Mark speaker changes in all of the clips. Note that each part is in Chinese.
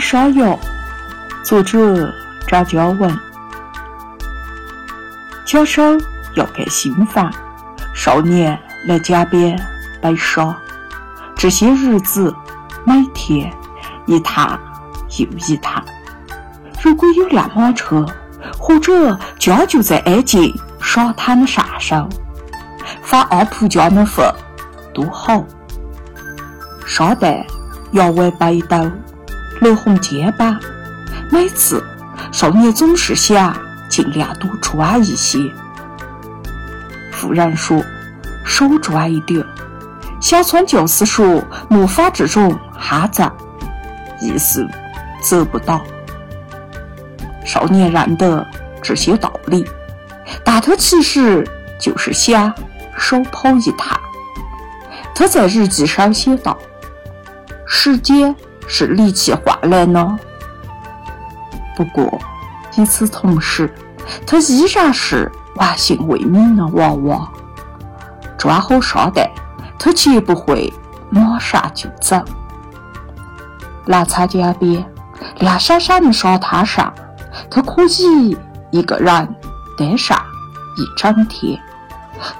Speaker 1: 烧药，作者张嘉文。教授要干新房，少年来江边背烧。这些日子，每天一趟又一趟。如果有辆马车，或者家就在挨近沙滩的上手，发阿婆家的份多好。沙袋腰围背兜。落红肩膀，每次少年总是想尽量多赚一些。妇人说：“少赚一点。”小村就是说：“莫发这种哈子。”意思得不到。少年认得这些道理，但他其实就是想少跑一趟。他在日记上写道：“时间。”是力气换来呢。不过，与此同时，他依然是玩性未泯的娃娃。抓好沙袋，他绝不会马上就走。澜沧江边亮闪闪的沙滩上，他可以一个人待上一整天，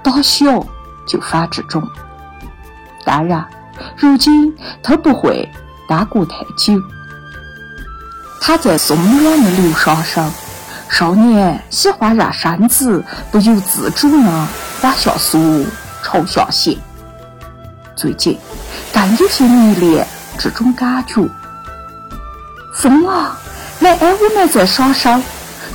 Speaker 1: 打小就犯这种。当然，如今他不会。耽过太久，他在松软的流沙上，少年喜欢让身子不由自主地往下缩、朝下陷。最近更有些迷恋这种感觉。风啊，来挨我们在沙上，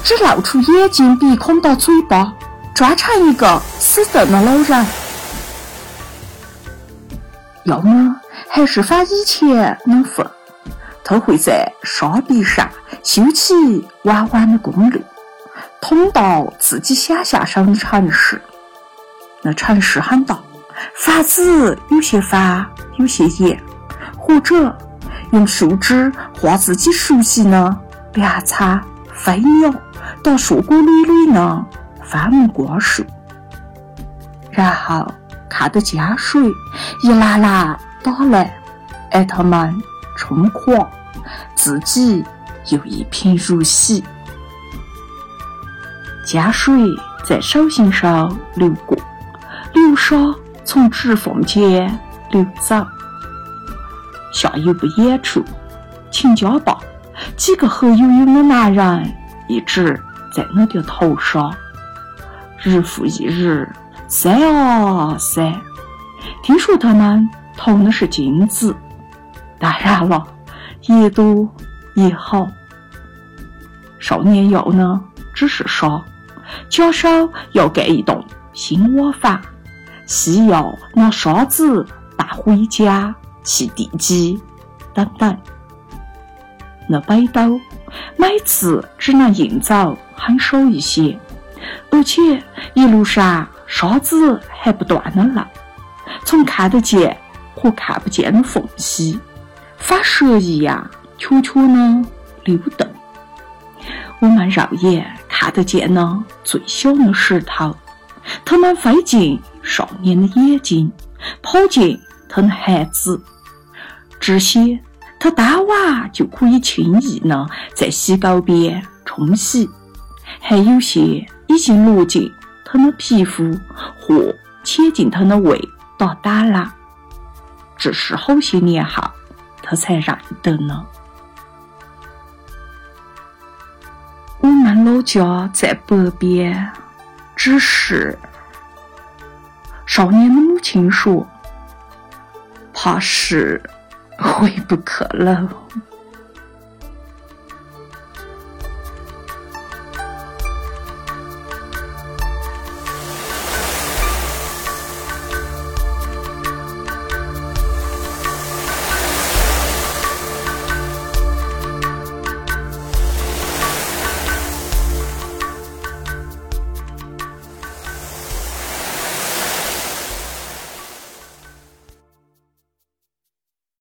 Speaker 1: 只露出眼睛、鼻孔到嘴巴，装成一个死瞪的老人。要么。还是反以前那份，他会在沙壁上修起弯弯的公路，通到自己想象上的城市。那城市很大，房子有些方，有些沿，或者用树枝画自己熟悉的粮仓、飞鸟，到硕果累累的番木瓜树，然后看着江水一拉拉。打来，而他们冲垮，自己又一贫如洗。江水在手心上流过，流沙从指缝间流走。下游不远处，秦家坝几个黑黝黝的男人一直在那的头上，日复一日，晒啊晒。听说他们。铜的是金子，当然了，也多也好。少年要呢，只是说，家少要盖一栋新瓦房，需要拿沙子打回家砌地基等等。那北斗每次只能运走很少一些，而且一路上沙子还不断的漏，从看得见。和看不见的缝隙，发射一样悄悄的溜动。我们肉眼看得见的最小的石头，它们飞进少年的眼睛，跑进他的孩子。这些他当晚就可以轻易的在溪沟边冲洗，还有些已经落进他的皮肤或潜进他的胃打胆了。这是好些年后，他才认得呢。我们老家在北边，只是少年的母亲说，怕是回不去了。